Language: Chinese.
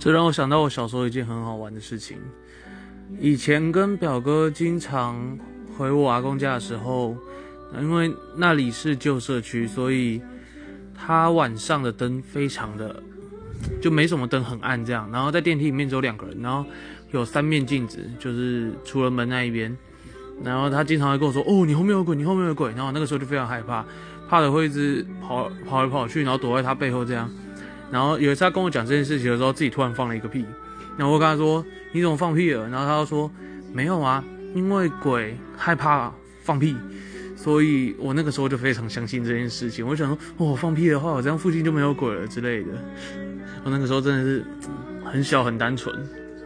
这让我想到我小时候一件很好玩的事情。以前跟表哥经常回我阿公家的时候，因为那里是旧社区，所以他晚上的灯非常的就没什么灯，很暗这样。然后在电梯里面只有两个人，然后有三面镜子，就是除了门那一边。然后他经常会跟我说：“哦，你后面有鬼，你后面有鬼。”然后那个时候就非常害怕，怕的会一直跑跑来跑去，然后躲在他背后这样。然后有一次他跟我讲这件事情的时候，自己突然放了一个屁。然后我跟他说：“你怎么放屁了？”然后他就说：“没有啊，因为鬼害怕放屁，所以我那个时候就非常相信这件事情。我想说，哦，放屁的话，我这样附近就没有鬼了之类的。我那个时候真的是很小很单纯。